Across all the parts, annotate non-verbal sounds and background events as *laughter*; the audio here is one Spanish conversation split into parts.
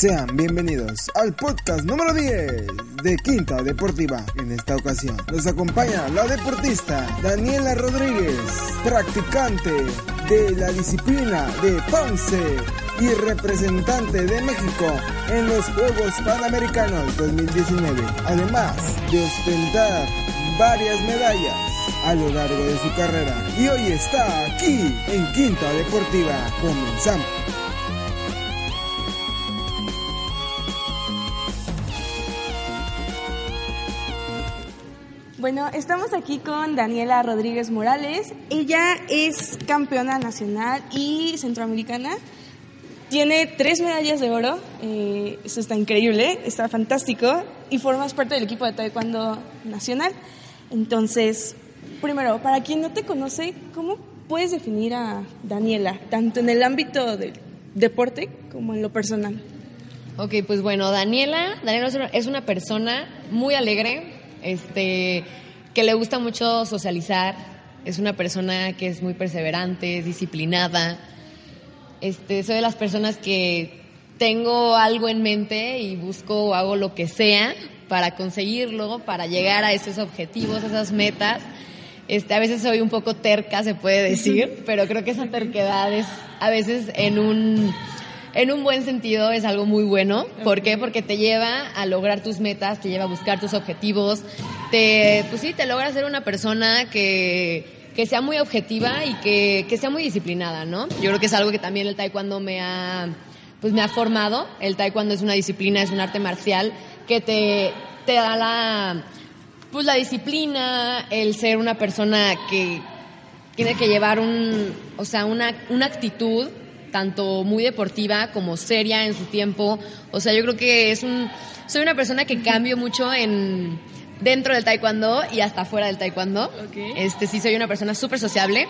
Sean bienvenidos al podcast número 10 de Quinta Deportiva. En esta ocasión nos acompaña la deportista Daniela Rodríguez, practicante de la disciplina de Ponce y representante de México en los Juegos Panamericanos 2019, además de ostentar varias medallas a lo largo de su carrera. Y hoy está aquí en Quinta Deportiva. Comenzamos. Bueno, estamos aquí con Daniela Rodríguez Morales. Ella es campeona nacional y centroamericana. Tiene tres medallas de oro. Eh, eso está increíble, está fantástico. Y formas parte del equipo de Taekwondo Nacional. Entonces, primero, para quien no te conoce, ¿cómo puedes definir a Daniela, tanto en el ámbito del deporte como en lo personal? Ok, pues bueno, Daniela, Daniela es una, persona muy alegre, este, que le gusta mucho socializar, es una persona que es muy perseverante, es disciplinada. Este, soy de las personas que tengo algo en mente y busco o hago lo que sea para conseguirlo, para llegar a esos objetivos, esas metas. Este, a veces soy un poco terca, se puede decir, *laughs* pero creo que esa terquedad es a veces en un en un buen sentido es algo muy bueno. ¿Por qué? Porque te lleva a lograr tus metas, te lleva a buscar tus objetivos, te, pues sí, te logra ser una persona que, que sea muy objetiva y que, que sea muy disciplinada, ¿no? Yo creo que es algo que también el taekwondo me ha, pues me ha formado. El taekwondo es una disciplina, es un arte marcial que te, te da la, pues la disciplina, el ser una persona que tiene que llevar un, o sea, una, una actitud tanto muy deportiva como seria en su tiempo. O sea, yo creo que es un, soy una persona que cambio mucho en dentro del taekwondo y hasta fuera del taekwondo. Este sí soy una persona súper sociable.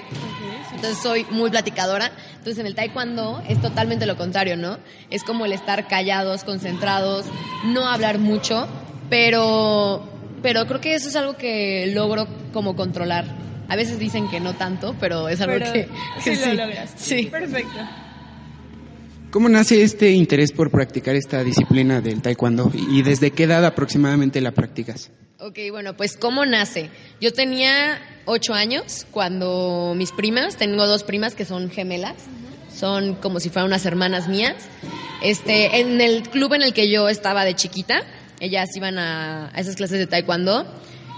Entonces soy muy platicadora. Entonces en el taekwondo es totalmente lo contrario, ¿no? Es como el estar callados, concentrados, no hablar mucho, pero pero creo que eso es algo que logro como controlar. A veces dicen que no tanto, pero es algo Pero que, sí, lo logras. Sí. Perfecto. ¿Cómo nace este interés por practicar esta disciplina del taekwondo y desde qué edad aproximadamente la practicas? Ok, bueno, pues ¿cómo nace? Yo tenía ocho años cuando mis primas, tengo dos primas que son gemelas, son como si fueran unas hermanas mías. Este, en el club en el que yo estaba de chiquita, ellas iban a, a esas clases de taekwondo,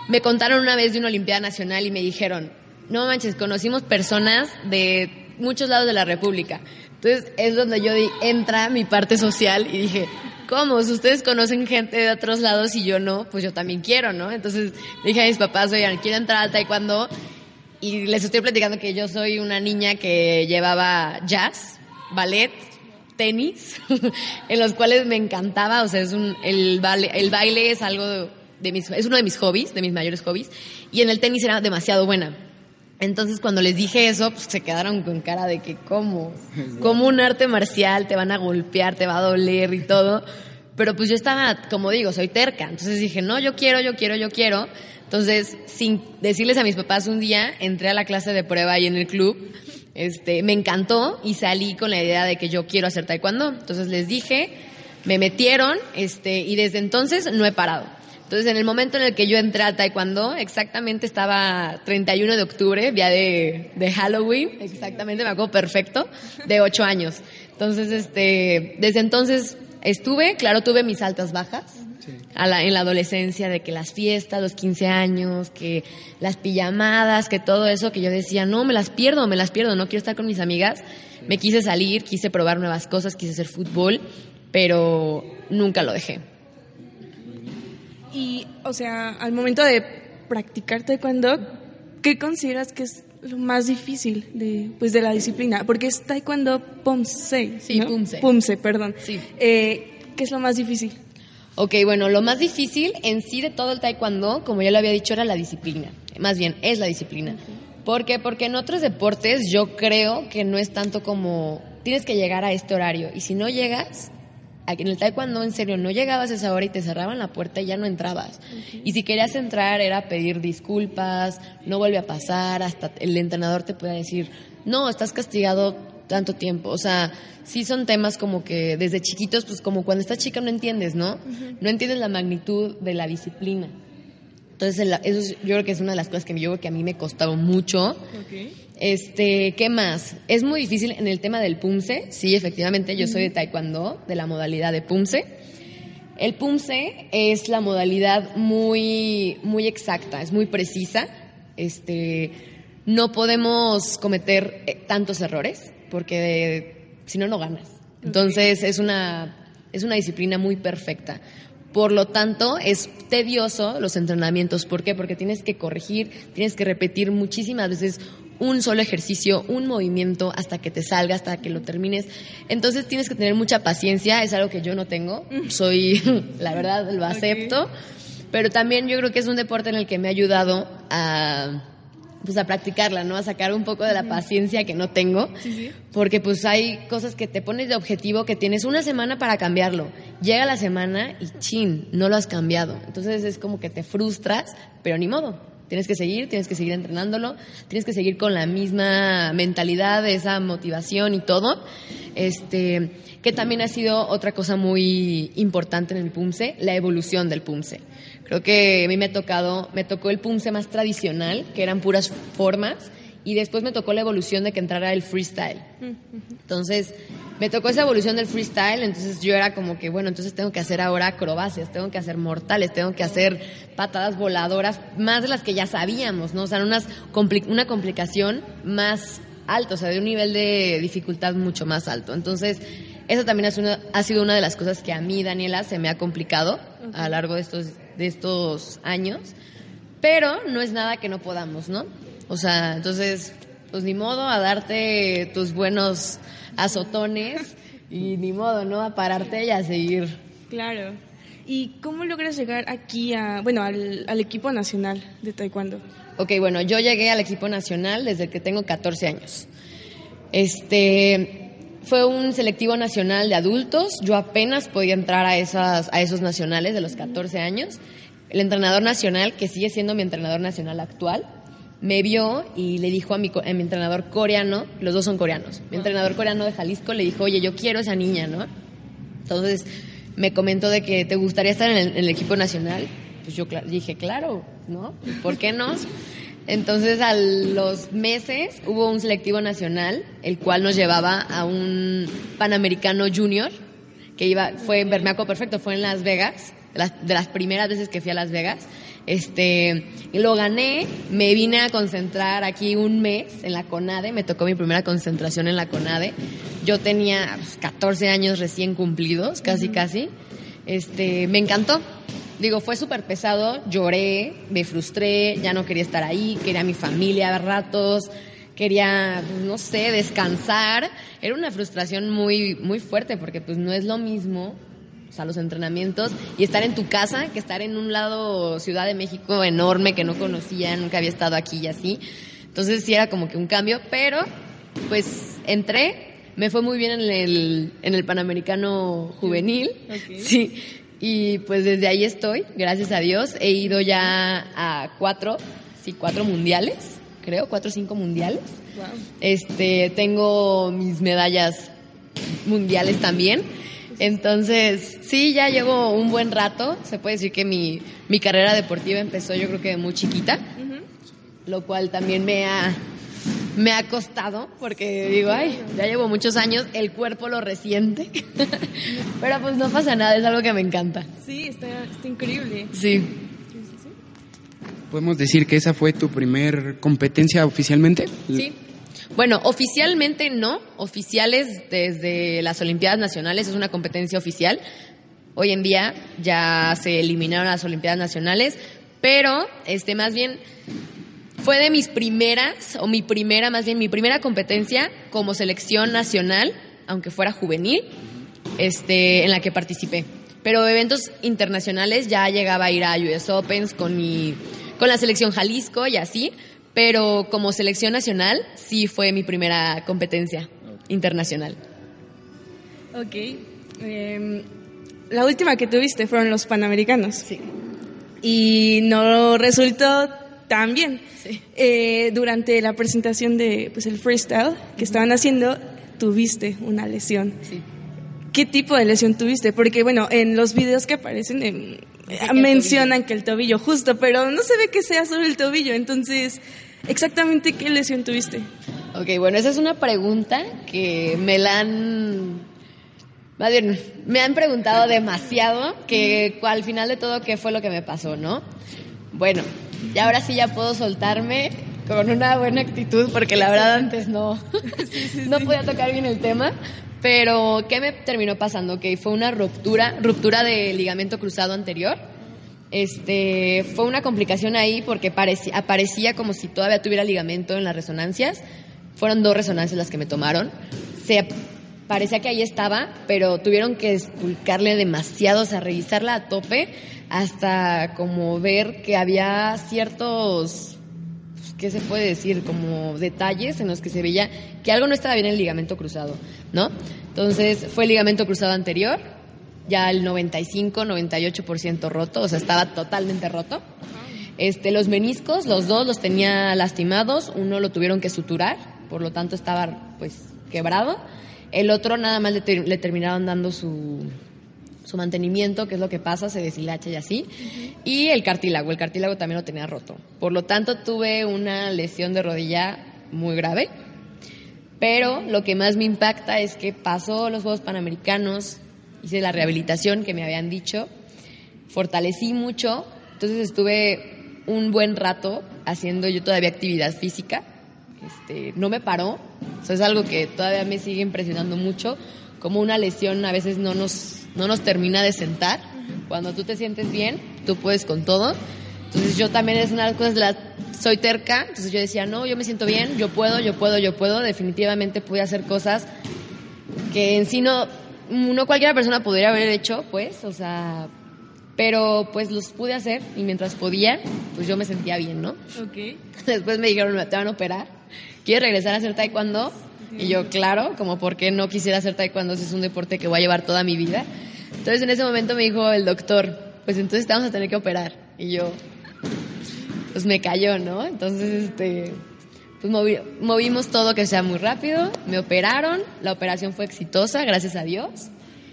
me contaron una vez de una Olimpiada Nacional y me dijeron, no manches, conocimos personas de muchos lados de la República. Entonces es donde yo di, entra mi parte social y dije, ¿cómo? Si ustedes conocen gente de otros lados y yo no, pues yo también quiero, ¿no? Entonces dije a mis papás, oigan, quiero entrar al taekwondo y les estoy platicando que yo soy una niña que llevaba jazz, ballet, tenis, *laughs* en los cuales me encantaba, o sea, es un, el, baile, el baile es algo de, de mis, es uno de mis hobbies, de mis mayores hobbies, y en el tenis era demasiado buena. Entonces cuando les dije eso, pues se quedaron con cara de que cómo, *laughs* como un arte marcial, te van a golpear, te va a doler y todo. Pero pues yo estaba, como digo, soy terca. Entonces dije, no, yo quiero, yo quiero, yo quiero. Entonces, sin decirles a mis papás un día, entré a la clase de prueba ahí en el club. Este, me encantó y salí con la idea de que yo quiero hacer taekwondo. Entonces les dije, me metieron, este, y desde entonces no he parado. Entonces, en el momento en el que yo entré a Taekwondo, exactamente estaba 31 de octubre, día de, de Halloween, exactamente, me acuerdo perfecto, de 8 años. Entonces, este, desde entonces estuve, claro, tuve mis altas bajas. A la, en la adolescencia, de que las fiestas, los 15 años, que las pijamadas, que todo eso, que yo decía, no, me las pierdo, me las pierdo, no quiero estar con mis amigas. Me quise salir, quise probar nuevas cosas, quise hacer fútbol, pero nunca lo dejé. Y, o sea, al momento de practicar taekwondo, ¿qué consideras que es lo más difícil de, pues, de la disciplina? Porque es taekwondo pumse. Sí, ¿no? pumse. Pumse, perdón. Sí. Eh, ¿Qué es lo más difícil? Ok, bueno, lo más difícil en sí de todo el taekwondo, como ya lo había dicho, era la disciplina. Más bien, es la disciplina. ¿Por qué? Porque en otros deportes yo creo que no es tanto como tienes que llegar a este horario y si no llegas, aquí en el taekwondo en serio no llegabas a esa hora y te cerraban la puerta y ya no entrabas. Y si querías entrar era pedir disculpas, no vuelve a pasar, hasta el entrenador te puede decir, no, estás castigado tanto tiempo. O sea, sí son temas como que desde chiquitos, pues como cuando estás chica no entiendes, ¿no? No entiendes la magnitud de la disciplina. Entonces, eso es- yo creo que es una de las cosas que yo creo que a mí me costaba mucho. Este, ¿qué más? Es muy difícil en el tema del pumse. Sí, efectivamente, yo soy de taekwondo, de la modalidad de pumse. El pumse es la modalidad muy, muy exacta, es muy precisa. Este, no podemos cometer eh, tantos errores porque si no, no ganas. Entonces es una, es una disciplina muy perfecta. Por lo tanto, es tedioso los entrenamientos. ¿Por qué? Porque tienes que corregir, tienes que repetir muchísimas veces un solo ejercicio, un movimiento hasta que te salga, hasta que lo termines. Entonces tienes que tener mucha paciencia, es algo que yo no tengo. Soy, *laughs* la verdad, lo acepto. Pero también yo creo que es un deporte en el que me ha ayudado a pues a practicarla, ¿no? A sacar un poco de la paciencia que no tengo. Porque pues hay cosas que te pones de objetivo que tienes una semana para cambiarlo. Llega la semana y chin, no lo has cambiado. Entonces es como que te frustras, pero ni modo. Tienes que seguir, tienes que seguir entrenándolo, tienes que seguir con la misma mentalidad, esa motivación y todo. Este, que también ha sido otra cosa muy importante en el PUMSE, la evolución del PUMSE. Creo que a mí me ha tocado, me tocó el PUMSE más tradicional, que eran puras formas, y después me tocó la evolución de que entrara el freestyle. Entonces, me tocó esa evolución del freestyle, entonces yo era como que, bueno, entonces tengo que hacer ahora acrobacias, tengo que hacer mortales, tengo que hacer patadas voladoras, más de las que ya sabíamos, ¿no? O sea, unas compli- una complicación más alta, o sea, de un nivel de dificultad mucho más alto. Entonces, eso también es una- ha sido una de las cosas que a mí, Daniela, se me ha complicado a lo largo de estos, de estos años, pero no es nada que no podamos, ¿no? O sea, entonces, pues ni modo a darte tus buenos azotones y ni modo, ¿no? A pararte y a seguir. Claro. ¿Y cómo logras llegar aquí a, bueno, al, al equipo nacional de taekwondo? Ok, bueno, yo llegué al equipo nacional desde que tengo 14 años. Este fue un selectivo nacional de adultos. Yo apenas podía entrar a esas a esos nacionales de los 14 años. El entrenador nacional, que sigue siendo mi entrenador nacional actual, me vio y le dijo a mi, entrenador coreano, los dos son coreanos, mi entrenador coreano de Jalisco le dijo, oye, yo quiero esa niña, ¿no? Entonces me comentó de que te gustaría estar en el, equipo nacional. Pues yo cla- dije, claro, ¿no? ¿Por qué no? Entonces a los meses hubo un selectivo nacional, el cual nos llevaba a un Panamericano Junior, que iba, fue en Bermeaco Perfecto, fue en Las Vegas, las, de las primeras veces que fui a Las Vegas. Este, lo gané, me vine a concentrar aquí un mes en la CONADE, me tocó mi primera concentración en la CONADE. Yo tenía pues, 14 años recién cumplidos, casi casi. Este, me encantó. Digo, fue súper pesado, lloré, me frustré, ya no quería estar ahí, quería a mi familia a ratos, quería, pues, no sé, descansar. Era una frustración muy, muy fuerte porque pues no es lo mismo, o sea, los entrenamientos y estar en tu casa que estar en un lado Ciudad de México enorme que no conocía, nunca había estado aquí y así. Entonces sí era como que un cambio, pero pues entré, me fue muy bien en el, en el Panamericano Juvenil, sí, y pues desde ahí estoy, gracias a Dios. He ido ya a cuatro, sí, cuatro mundiales, creo, cuatro o cinco mundiales. Wow. Este, tengo mis medallas mundiales también. Entonces, sí, ya llevo un buen rato. Se puede decir que mi, mi carrera deportiva empezó yo creo que de muy chiquita, lo cual también me ha, me ha costado, porque digo, ay, ya llevo muchos años, el cuerpo lo resiente. *laughs* Pero pues no pasa nada, es algo que me encanta. Sí, está, está increíble. Sí. ¿Podemos decir que esa fue tu primer competencia oficialmente? Sí. Bueno, oficialmente no. Oficiales desde las Olimpiadas Nacionales es una competencia oficial. Hoy en día ya se eliminaron las Olimpiadas Nacionales, pero este más bien fue de mis primeras, o mi primera, más bien mi primera competencia como selección nacional, aunque fuera juvenil, este, en la que participé. Pero eventos internacionales ya llegaba a ir a US Opens con mi, con la selección Jalisco y así, pero como selección nacional sí fue mi primera competencia internacional. Ok. Em, la última que tuviste fueron los Panamericanos. Sí. Y no resultó tan bien. Sí. Eh, durante la presentación de pues, el freestyle que estaban haciendo, tuviste una lesión. Sí. ¿Qué tipo de lesión tuviste? Porque, bueno, en los videos que aparecen em, Dice que mencionan que el tobillo, justo, pero no se ve que sea solo el tobillo. Entonces, exactamente qué lesión tuviste. Ok, bueno, esa es una pregunta que me la han... Más bien, me han preguntado demasiado que al final de todo qué fue lo que me pasó, ¿no? Bueno, y ahora sí ya puedo soltarme con una buena actitud porque la verdad antes no, *laughs* no podía tocar bien el tema. Pero, ¿qué me terminó pasando? Que fue una ruptura, ruptura de ligamento cruzado anterior. Este, fue una complicación ahí porque parecía, aparecía como si todavía tuviera ligamento en las resonancias. Fueron dos resonancias las que me tomaron. Se parecía que ahí estaba, pero tuvieron que esculcarle demasiado, o sea, revisarla a tope hasta como ver que había ciertos ¿qué se puede decir? Como detalles en los que se veía que algo no estaba bien en el ligamento cruzado, ¿no? Entonces fue el ligamento cruzado anterior, ya el 95, 98% roto, o sea, estaba totalmente roto. Este, los meniscos, los dos los tenía lastimados, uno lo tuvieron que suturar, por lo tanto estaba pues quebrado. El otro nada más le, ter- le terminaron dando su, su mantenimiento, que es lo que pasa, se deshilacha y así. Y el cartílago, el cartílago también lo tenía roto. Por lo tanto, tuve una lesión de rodilla muy grave. Pero lo que más me impacta es que pasó los Juegos Panamericanos, hice la rehabilitación que me habían dicho, fortalecí mucho, entonces estuve un buen rato haciendo yo todavía actividad física. Este, no me paró, o sea, es algo que todavía me sigue impresionando mucho, como una lesión a veces no nos, no nos termina de sentar. Cuando tú te sientes bien, tú puedes con todo. Entonces yo también es una de las cosas de la... Soy terca, entonces yo decía, no, yo me siento bien, yo puedo, yo puedo, yo puedo. Definitivamente pude hacer cosas que en sí no, no cualquiera persona podría haber hecho, pues, o sea, pero pues los pude hacer y mientras podía, pues yo me sentía bien, ¿no? Ok. *laughs* Después me dijeron, te van a operar, ¿quieres regresar a hacer taekwondo? Y yo, claro, como por qué no quisiera hacer taekwondo si es un deporte que voy a llevar toda mi vida. Entonces en ese momento me dijo el doctor, pues entonces te vamos a tener que operar. Y yo, pues me cayó, ¿no? Entonces, este, pues movi- movimos todo que sea muy rápido, me operaron, la operación fue exitosa, gracias a Dios.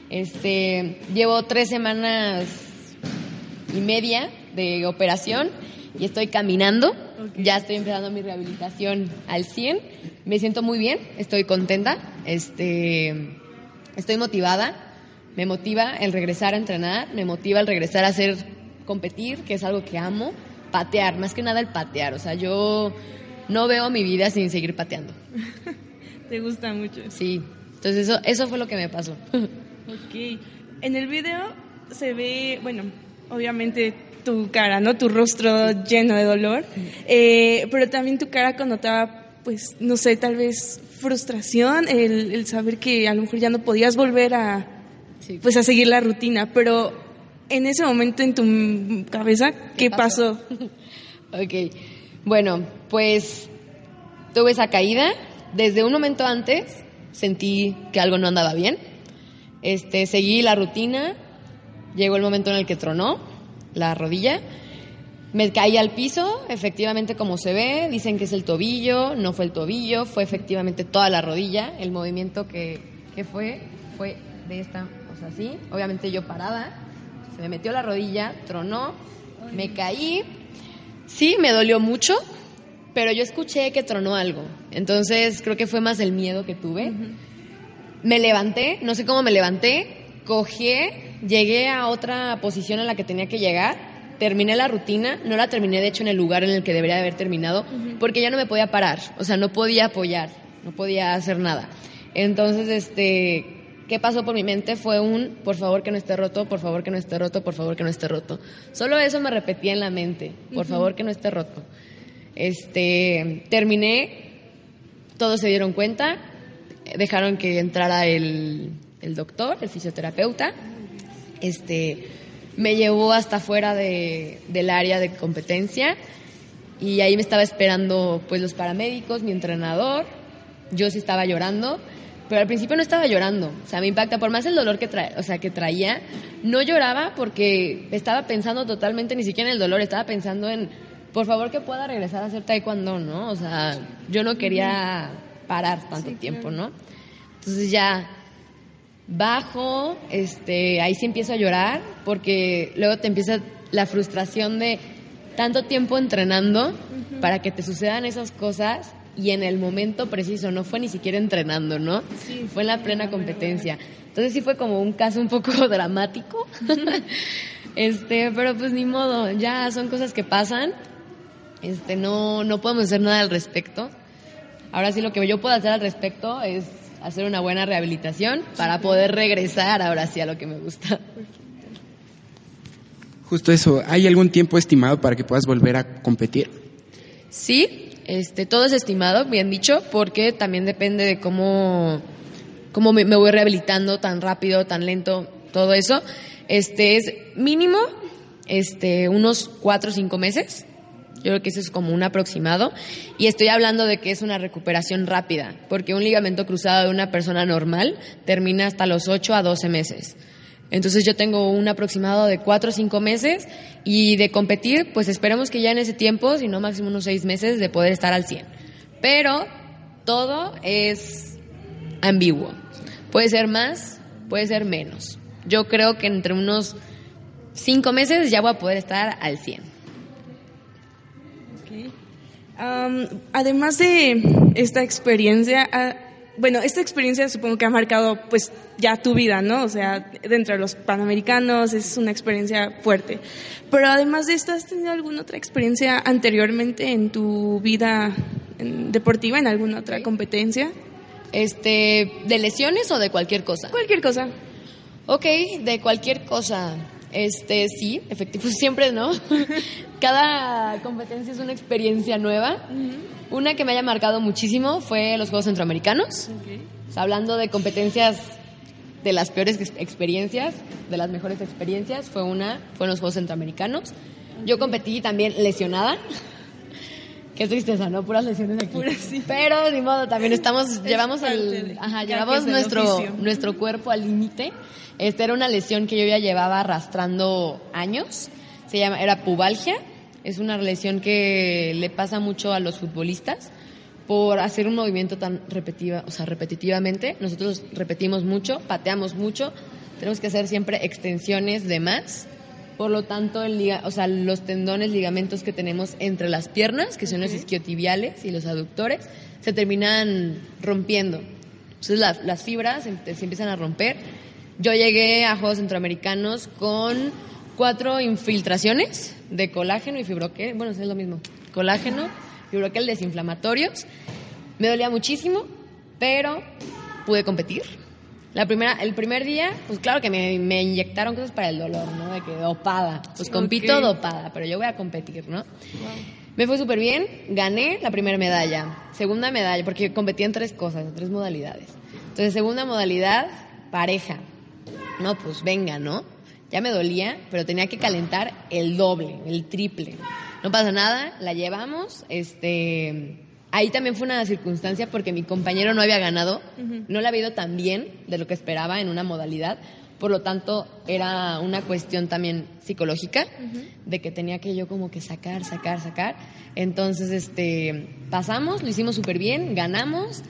Este, llevo tres semanas y media de operación y estoy caminando. Ya estoy empezando mi rehabilitación al 100. Me siento muy bien, estoy contenta, este, estoy motivada. Me motiva el regresar a entrenar, me motiva el regresar a hacer competir, que es algo que amo, patear, más que nada el patear. O sea, yo no veo mi vida sin seguir pateando. *laughs* Te gusta mucho. Sí. Entonces eso, eso fue lo que me pasó. *laughs* Ok. En el video se ve, bueno, obviamente tu cara, ¿no? Tu rostro lleno de dolor, eh, pero también tu cara connotaba, pues, no sé, tal vez frustración, el, el saber que a lo mejor ya no podías volver a, Sí. pues, a seguir la rutina, pero en ese momento en tu cabeza, ¿qué, pasó? *laughs* Ok, bueno, pues tuve esa caída. Desde un momento antes sentí que algo no andaba bien. Este, seguí la rutina. Llegó el momento en el que tronó la rodilla. Me caí al piso, efectivamente como se ve, dicen que es el tobillo, no fue el tobillo, fue efectivamente toda la rodilla. El movimiento que, que fue fue de esta, o sea, así. Obviamente yo parada, se me metió la rodilla, tronó, me caí, Sí, me dolió mucho, pero yo escuché que tronó algo. Entonces creo que fue más el miedo que tuve. Me levanté, no sé cómo me levanté, cogí, llegué a otra posición en la que tenía que llegar, terminé la rutina, no la terminé de hecho en el lugar en el que debería haber terminado, porque ya no me podía parar, o sea, no podía apoyar, no podía hacer nada. Entonces, este, ¿qué pasó por mi mente? Fue un, por favor que no esté roto, por favor que no esté roto, por favor que no esté roto. Solo eso me repetía en la mente, por favor que no esté roto. Este, terminé, todos se dieron cuenta, dejaron que entrara el, el doctor, el fisioterapeuta. Este, me llevó hasta fuera de, del área de competencia y ahí me estaba esperando pues los paramédicos, mi entrenador. Yo sí estaba llorando, pero al principio no estaba llorando. O sea, me impacta por más el dolor que trae, o sea, que traía, no lloraba porque estaba pensando totalmente ni siquiera en el dolor, estaba pensando en por favor que pueda regresar a hacer taekwondo, ¿no? O sea, yo no quería parar tanto tiempo, ¿no? Entonces ya bajo, este, ahí sí empiezo a llorar porque luego te empieza la frustración de tanto tiempo entrenando para que te sucedan esas cosas y en el momento preciso, no fue ni siquiera entrenando, ¿no? fue en la plena competencia. Entonces sí fue como un caso un poco *laughs* dramático. *laughs* este, pero pues ni modo, ya son cosas que pasan. Este, no no podemos hacer nada al respecto. Ahora sí lo que yo puedo hacer al respecto es hacer una buena rehabilitación para poder regresar ahora sí a lo que me gusta. Justo eso, ¿hay algún tiempo estimado para que puedas volver a competir? Sí, este, todo es estimado, bien dicho, porque también depende de cómo, cómo me, voy rehabilitando tan rápido, tan lento, todo eso. Este es mínimo este, unos cuatro o cinco meses. Yo creo que eso es como un aproximado. Y estoy hablando de que es una recuperación rápida, porque un ligamento cruzado de una persona normal termina hasta los 8 a 12 meses. Entonces yo tengo un aproximado de 4 o 5 meses y de competir, pues esperemos que ya en ese tiempo, si no máximo unos 6 meses, de poder estar al 100. Pero todo es ambiguo. Puede ser más, puede ser menos. Yo creo que entre unos 5 meses ya voy a poder estar al 100 además de esta experiencia, ah, bueno, esta experiencia supongo que ha marcado pues ya tu vida, ¿no? O sea, dentro de los Panamericanos es una experiencia fuerte. Pero además de esto, ¿has tenido alguna otra experiencia anteriormente en tu vida deportiva, en alguna otra competencia? Este, ¿de lesiones o de cualquier cosa? Cualquier cosa. Ok, de cualquier cosa. Este, sí, efectivo, *laughs* siempre no. *laughs* Cada competencia es una experiencia nueva. Una que me haya marcado muchísimo fue los Juegos Centroamericanos. hablando de competencias de las peores experiencias, de las mejores experiencias, fue una, fue en los Juegos Centroamericanos. Yo competí también lesionada. *laughs* Qué tristeza, ¿no? Puras lesiones aquí. Pero, ni modo, también estamos, llevamos el, ajá, llevamos nuestro, nuestro cuerpo al límite. Esta era una lesión que yo ya llevaba arrastrando años. Se llama, era pubalgia. Es una lesión que le pasa mucho a los futbolistas por hacer un movimiento tan repetitiva, o sea, repetitivamente. Nosotros repetimos mucho, pateamos mucho, tenemos que hacer siempre extensiones de más por lo tanto, el o sea, los tendones, ligamentos que tenemos entre las piernas, que son los isquiotibiales y los aductores, se terminan rompiendo. Entonces las, fibras se, empiezan a romper. Yo llegué a Juegos Centroamericanos con cuatro infiltraciones de colágeno y fibroquel, bueno, es lo mismo, colágeno, fibroquel desinflamatorios. Me dolía muchísimo, pero pude competir la primera, el primer día, pues claro que me, me, inyectaron cosas para el dolor, ¿no? De que dopada. Pues compito dopada, pero yo voy a competir, ¿no? Me fue súper bien, gané la primera medalla. Segunda medalla, porque competí en tres cosas, en tres modalidades. Entonces, segunda modalidad, pareja. No, pues venga, ¿no? Ya me dolía, pero tenía que calentar el doble, el triple. No pasa nada, la llevamos, este Ahí también fue una circunstancia porque mi compañero no había ganado, no le había ido tan bien de lo que esperaba en una modalidad, por lo tanto era una cuestión también psicológica de que tenía que yo como que sacar, sacar, sacar. Entonces, este, pasamos, lo hicimos súper bien, ganamos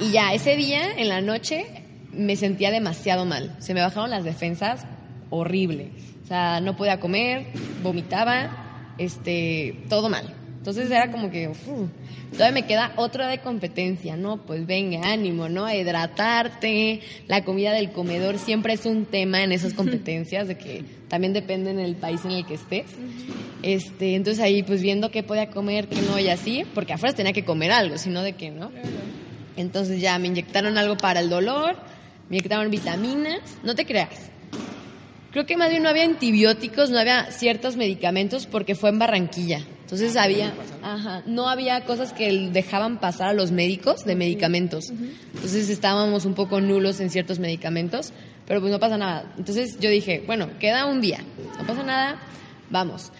y ya ese día en la noche me sentía demasiado mal, se me bajaron las defensas horrible, o sea, no podía comer, vomitaba, este, todo mal. Entonces era como que, todavía me queda otra de competencia, ¿no? Pues venga, ánimo, ¿no? A hidratarte, la comida del comedor siempre es un tema en esas competencias, de que también depende en el país en el que estés. Este, entonces ahí pues viendo qué podía comer, qué no y así, porque afuera tenía que comer algo, sino de qué, ¿no? Entonces ya me inyectaron algo para el dolor, me inyectaron vitaminas, no te creas. Creo que más bien no había antibióticos, no había ciertos medicamentos porque fue en Barranquilla Entonces había, ajá, no había cosas que dejaban pasar a los médicos de medicamentos. Entonces estábamos un poco nulos en ciertos medicamentos, pero pues no pasa nada. Entonces yo dije, bueno, queda un día, no pasa nada, vamos.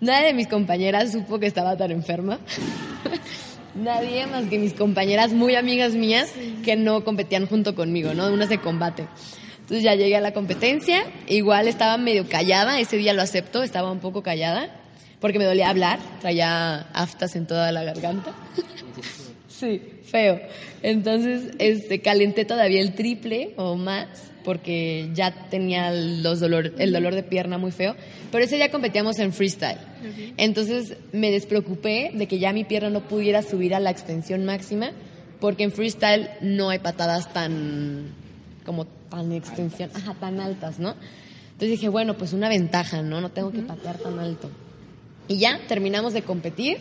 Nadie de mis compañeras supo que estaba tan enferma. *laughs* Nadie más que mis compañeras muy amigas mías que no competían junto conmigo, ¿no? Unas de combate. Entonces ya llegué a la competencia, igual estaba medio callada, ese día lo acepto, estaba un poco callada porque me dolía hablar, traía aftas en toda la garganta. sí, feo. Entonces, este, calenté todavía el triple o más porque ya tenía los dolor, el dolor de pierna muy feo, pero ese día competíamos en freestyle. Entonces me despreocupé de que ya mi pierna no pudiera subir a la extensión máxima, porque en freestyle no hay patadas tan como tan extensión, ajá, tan altas, ¿no? Entonces dije, bueno, pues una ventaja, ¿no? No tengo que patear tan alto. Y ya terminamos de competir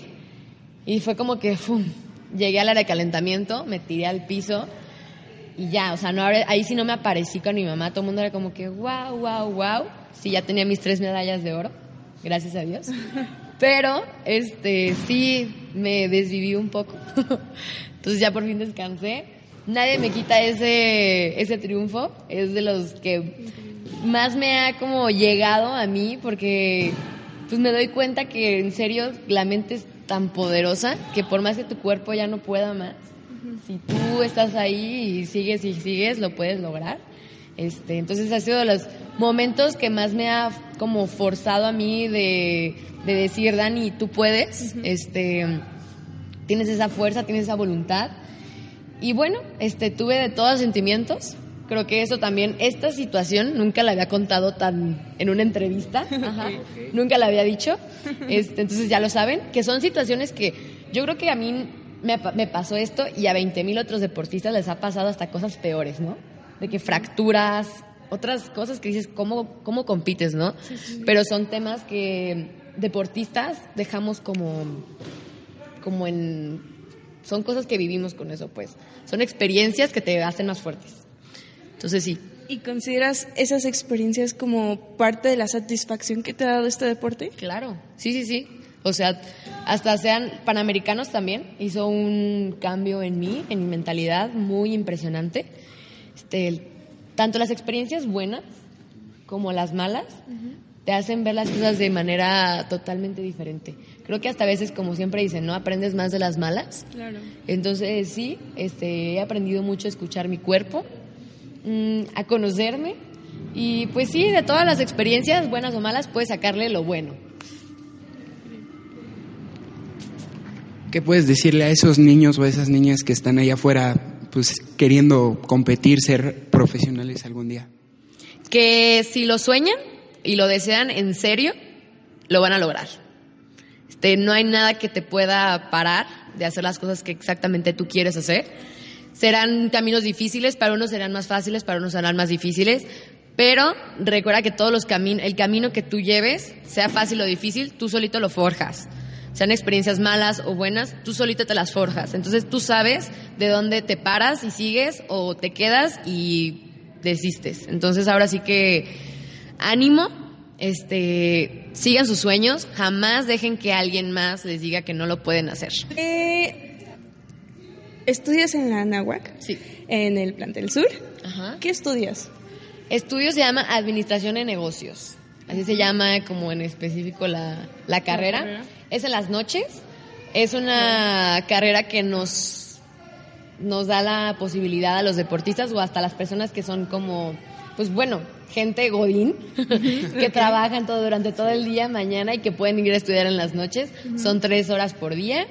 y fue como que ¡fum! llegué al área de calentamiento, me tiré al piso y ya, o sea, no, ahí sí no me aparecí con mi mamá, todo el mundo era como que wow, wow, wow. Sí, ya tenía mis tres medallas de oro, gracias a Dios. *laughs* Pero, este, sí, me desviví un poco. *laughs* Entonces ya por fin descansé. Nadie me quita ese, ese triunfo, es de los que más me ha como llegado a mí porque pues me doy cuenta que en serio la mente es tan poderosa que por más que tu cuerpo ya no pueda más, si tú estás ahí y sigues y sigues, lo puedes lograr. Este, entonces ha sido de los momentos que más me ha como forzado a mí de, decir, Dani, tú puedes, este, tienes esa fuerza, tienes esa voluntad. Y bueno, este, tuve de todos sentimientos, Creo que eso también, esta situación nunca la había contado tan en una entrevista, *laughs* nunca la había dicho, *laughs* este, entonces ya lo saben, que son situaciones que yo creo que a mí me, me pasó esto y a 20 mil otros deportistas les ha pasado hasta cosas peores, ¿no? De que fracturas, otras cosas que dices, ¿cómo, cómo compites, no? Pero son temas que deportistas dejamos como, como en... Son cosas que vivimos con eso, pues. Son experiencias que te hacen más fuertes. Entonces sí. ¿Y consideras esas experiencias como parte de la satisfacción que te ha dado este deporte? Claro, sí, sí, sí. O sea, hasta sean panamericanos también, hizo un cambio en mí, en mi mentalidad, muy impresionante. Este, tanto las experiencias buenas como las malas te hacen ver las cosas de manera totalmente diferente. Creo que hasta a veces, como siempre dicen, ¿no? Aprendes más de las malas. Claro. Entonces, sí, este, he aprendido mucho a escuchar mi cuerpo, Mm, a conocerme y pues sí, de todas las experiencias, buenas o malas, puedes sacarle lo bueno. ¿Qué puedes decirle a esos niños o a esas niñas que están allá afuera pues queriendo competir, ser profesionales algún día? Que si lo sueñan y lo desean en serio, lo van a lograr. Este, no hay nada que te pueda parar de hacer las cosas que exactamente tú quieres hacer serán caminos difíciles, para unos serán más fáciles, para unos serán más difíciles, pero recuerda que todos los caminos, el camino que tú lleves, sea fácil o difícil, tú solito lo forjas. Sean experiencias malas o buenas, tú solito te las forjas. Entonces tú sabes de dónde te paras y sigues o te quedas y desistes. Entonces ahora sí que ánimo, este, sigan sus sueños, jamás dejen que alguien más les diga que no lo pueden hacer. Eh, ¿Estudias en la Anáhuac? Sí. En el plantel sur. Ajá. ¿Qué estudias? Estudio se llama Administración de Negocios. Así se llama como en específico la, la, carrera. Es en las noches. Es una carrera que nos, nos da la posibilidad a los deportistas o hasta las personas que son como, pues bueno, gente godín, *laughs* que trabajan todo durante todo el día, mañana y que pueden ir a estudiar en las noches. Son tres horas por día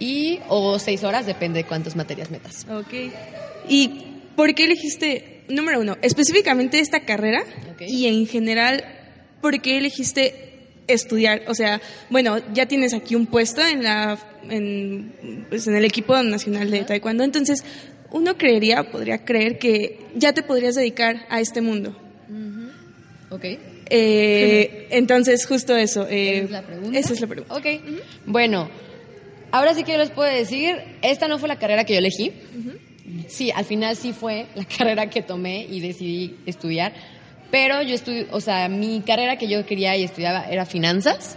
y o seis horas, depende de cuántas materias metas. Ok. ¿Y por qué elegiste, número uno, específicamente esta carrera? Y en general, ¿por qué elegiste estudiar? O sea, bueno, ya tienes aquí un puesto en, la, en, pues en el equipo nacional de taekwondo, entonces uno creería, podría creer que ya te podrías dedicar a este mundo. Ok. Eh, entonces, justo eso. Eh, ¿Esa es la pregunta? Esa es la pregunta. Ok. Bueno, Ahora sí que yo les puedo decir, esta no fue la carrera que yo elegí. Sí, al final sí fue la *laughs* carrera que tomé y decidí estudiar. Pero yo estudié, o sea, mi carrera que yo quería y estudiaba era finanzas.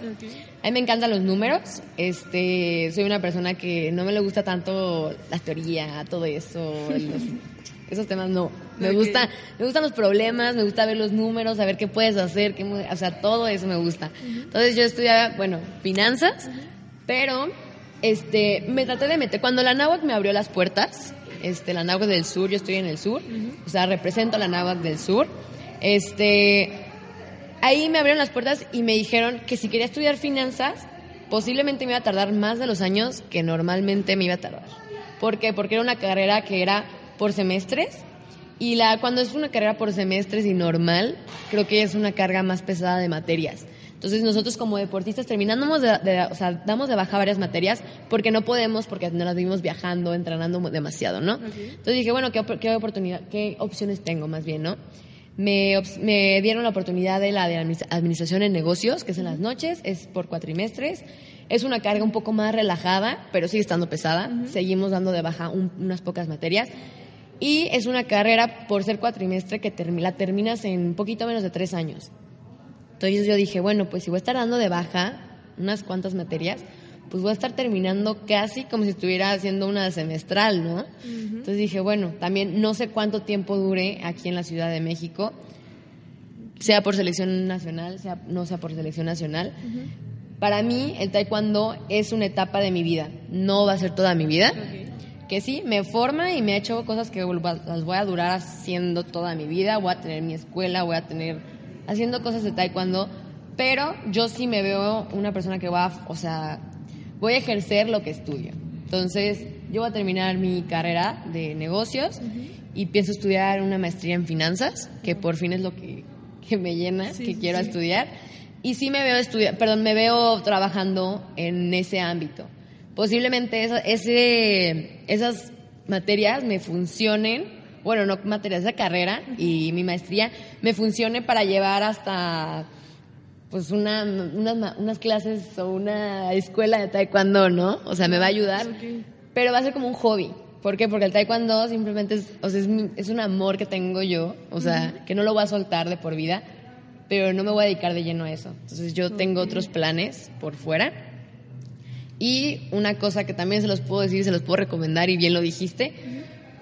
A mí me encantan los números. Este, soy una persona que no me le gusta tanto la teoría, todo eso, los- *laughs* esos temas no. Me gusta, me gustan los problemas, me gusta ver los números, saber qué puedes hacer, qué, o sea, todo eso me gusta. Entonces yo estudiaba, bueno, finanzas, pero este, me traté de meter cuando la náhuac me abrió las puertas, este, la náhuac del sur, yo estoy en el sur, o sea, represento a la náhuac del sur. Este, ahí me abrieron las puertas y me dijeron que si quería estudiar finanzas, posiblemente me iba a tardar más de los años que normalmente me iba a tardar. ¿Por qué? Porque era una carrera que era por semestres y la cuando es una carrera por semestres y normal, creo que es una carga más pesada de materias. Entonces nosotros como deportistas terminamos de, de- o sea, damos de baja varias materias porque no podemos, porque nos las vivimos viajando, entrenando demasiado, ¿no? Entonces dije, bueno, ¿qué, qué oportunidad, qué opciones tengo más bien, no? Me, me dieron la oportunidad de la de adminis- administración en negocios, que es en las noches, es por cuatrimestres. Es una carga un poco más relajada, pero sigue estando pesada. Seguimos dando de baja un- unas pocas materias. Y es una carrera por ser cuatrimestre que termi- la terminas en poquito menos de tres años. Entonces yo dije, bueno, pues si voy a estar dando de baja unas cuantas materias, pues voy a estar terminando casi como si estuviera haciendo una semestral, ¿no? Entonces dije, bueno, también no sé cuánto tiempo dure aquí en la Ciudad de México, sea por selección nacional, sea no sea por selección nacional. Para mí el taekwondo es una etapa de mi vida, no va a ser toda mi vida. Que sí, me forma y me ha hecho cosas que las voy a durar haciendo toda mi vida. Voy a tener mi escuela, voy a tener haciendo cosas de taekwondo, pero yo sí me veo una persona que va, a- o sea, voy a ejercer lo que estudio. Entonces, yo voy a terminar mi carrera de negocios y pienso estudiar una maestría en finanzas, que por fin es lo que, que me llena, que quiero estudiar. Y sí me veo estudiar, perdón, me veo trabajando en ese ámbito. Posiblemente esa- ese, esas materias me funcionen, bueno, no materias, esa carrera y mi maestría me funcione para llevar hasta pues una, unas, unas clases o una escuela de taekwondo, ¿no? O sea, me va a ayudar, pero va a ser como un hobby. ¿Por qué? Porque el taekwondo simplemente es, o sea, es un amor que tengo yo, o sea, que no lo voy a soltar de por vida, pero no me voy a dedicar de lleno a eso. Entonces yo tengo otros planes por fuera. Y una cosa que también se los puedo decir, se los puedo recomendar y bien lo dijiste,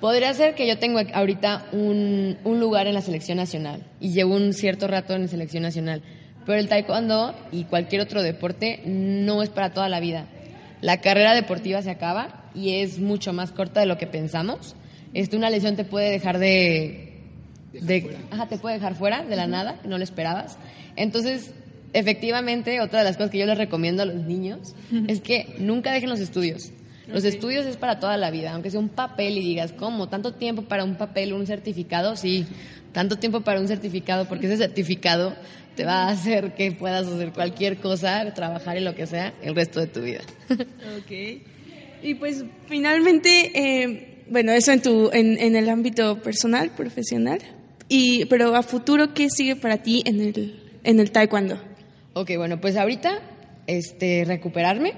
podría ser que yo tengo ahorita un, un lugar en la selección nacional y llevo un cierto rato en la selección nacional, pero el taekwondo y cualquier otro deporte no es para toda la vida. La carrera deportiva se acaba y es mucho más corta de lo que pensamos. Este, una lesión te puede dejar de, de- ajá, te puede dejar fuera de la nada, no lo esperabas. Entonces, efectivamente, otra de las cosas que yo les recomiendo a los niños *laughs* es que nunca dejen los estudios. Los estudios es para toda la vida, aunque sea un papel y digas, ¿cómo? ¿Tanto tiempo para un papel, un certificado? Sí, tanto tiempo para un certificado, porque ese certificado te va a hacer que puedas hacer cualquier cosa, trabajar en lo que sea, el resto de tu vida. *laughs* Ok. Y pues finalmente, eh, bueno, eso en, tu, en, en el ámbito personal, profesional. Y, pero a futuro, ¿qué sigue para ti en el, en el taekwondo? Ok, bueno, pues ahorita este, recuperarme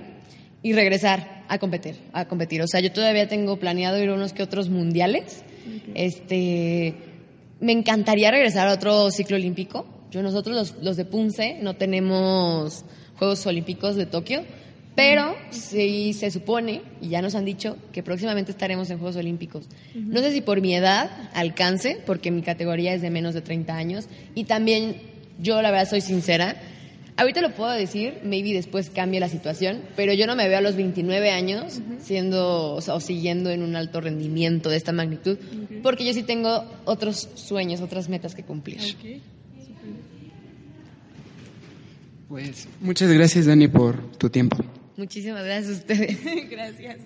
y regresar a competir, a competir. O sea, yo todavía tengo planeado ir a unos que otros mundiales. Este, me encantaría regresar a otro ciclo olímpico. Yo nosotros los, los de Punce no tenemos Juegos Olímpicos de Tokio, pero sí se supone y ya nos han dicho que próximamente estaremos en Juegos Olímpicos. No sé si por mi edad alcance, porque mi categoría es de menos de 30 años y también yo la verdad soy sincera. Ahorita lo puedo decir, maybe después cambie la situación, pero yo no me veo a los 29 años siendo o, sea, o siguiendo en un alto rendimiento de esta magnitud, porque yo sí tengo otros sueños, otras metas que cumplir. Pues muchas gracias, Dani, por tu tiempo. Muchísimas gracias a ustedes. *laughs* Gracias.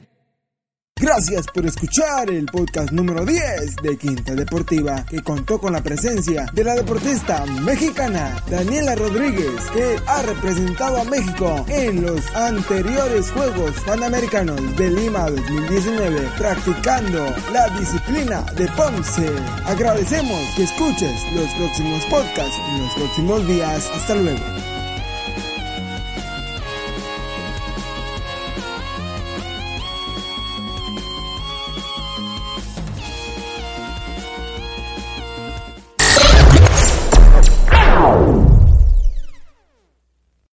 Gracias por escuchar el podcast número 10 de Quinta Deportiva, que contó con la presencia de la deportista mexicana Daniela Rodríguez, que ha representado a México en los anteriores Juegos Panamericanos de Lima 2019, practicando la disciplina de Ponce. Agradecemos que escuches los próximos podcasts en los próximos días. Hasta luego.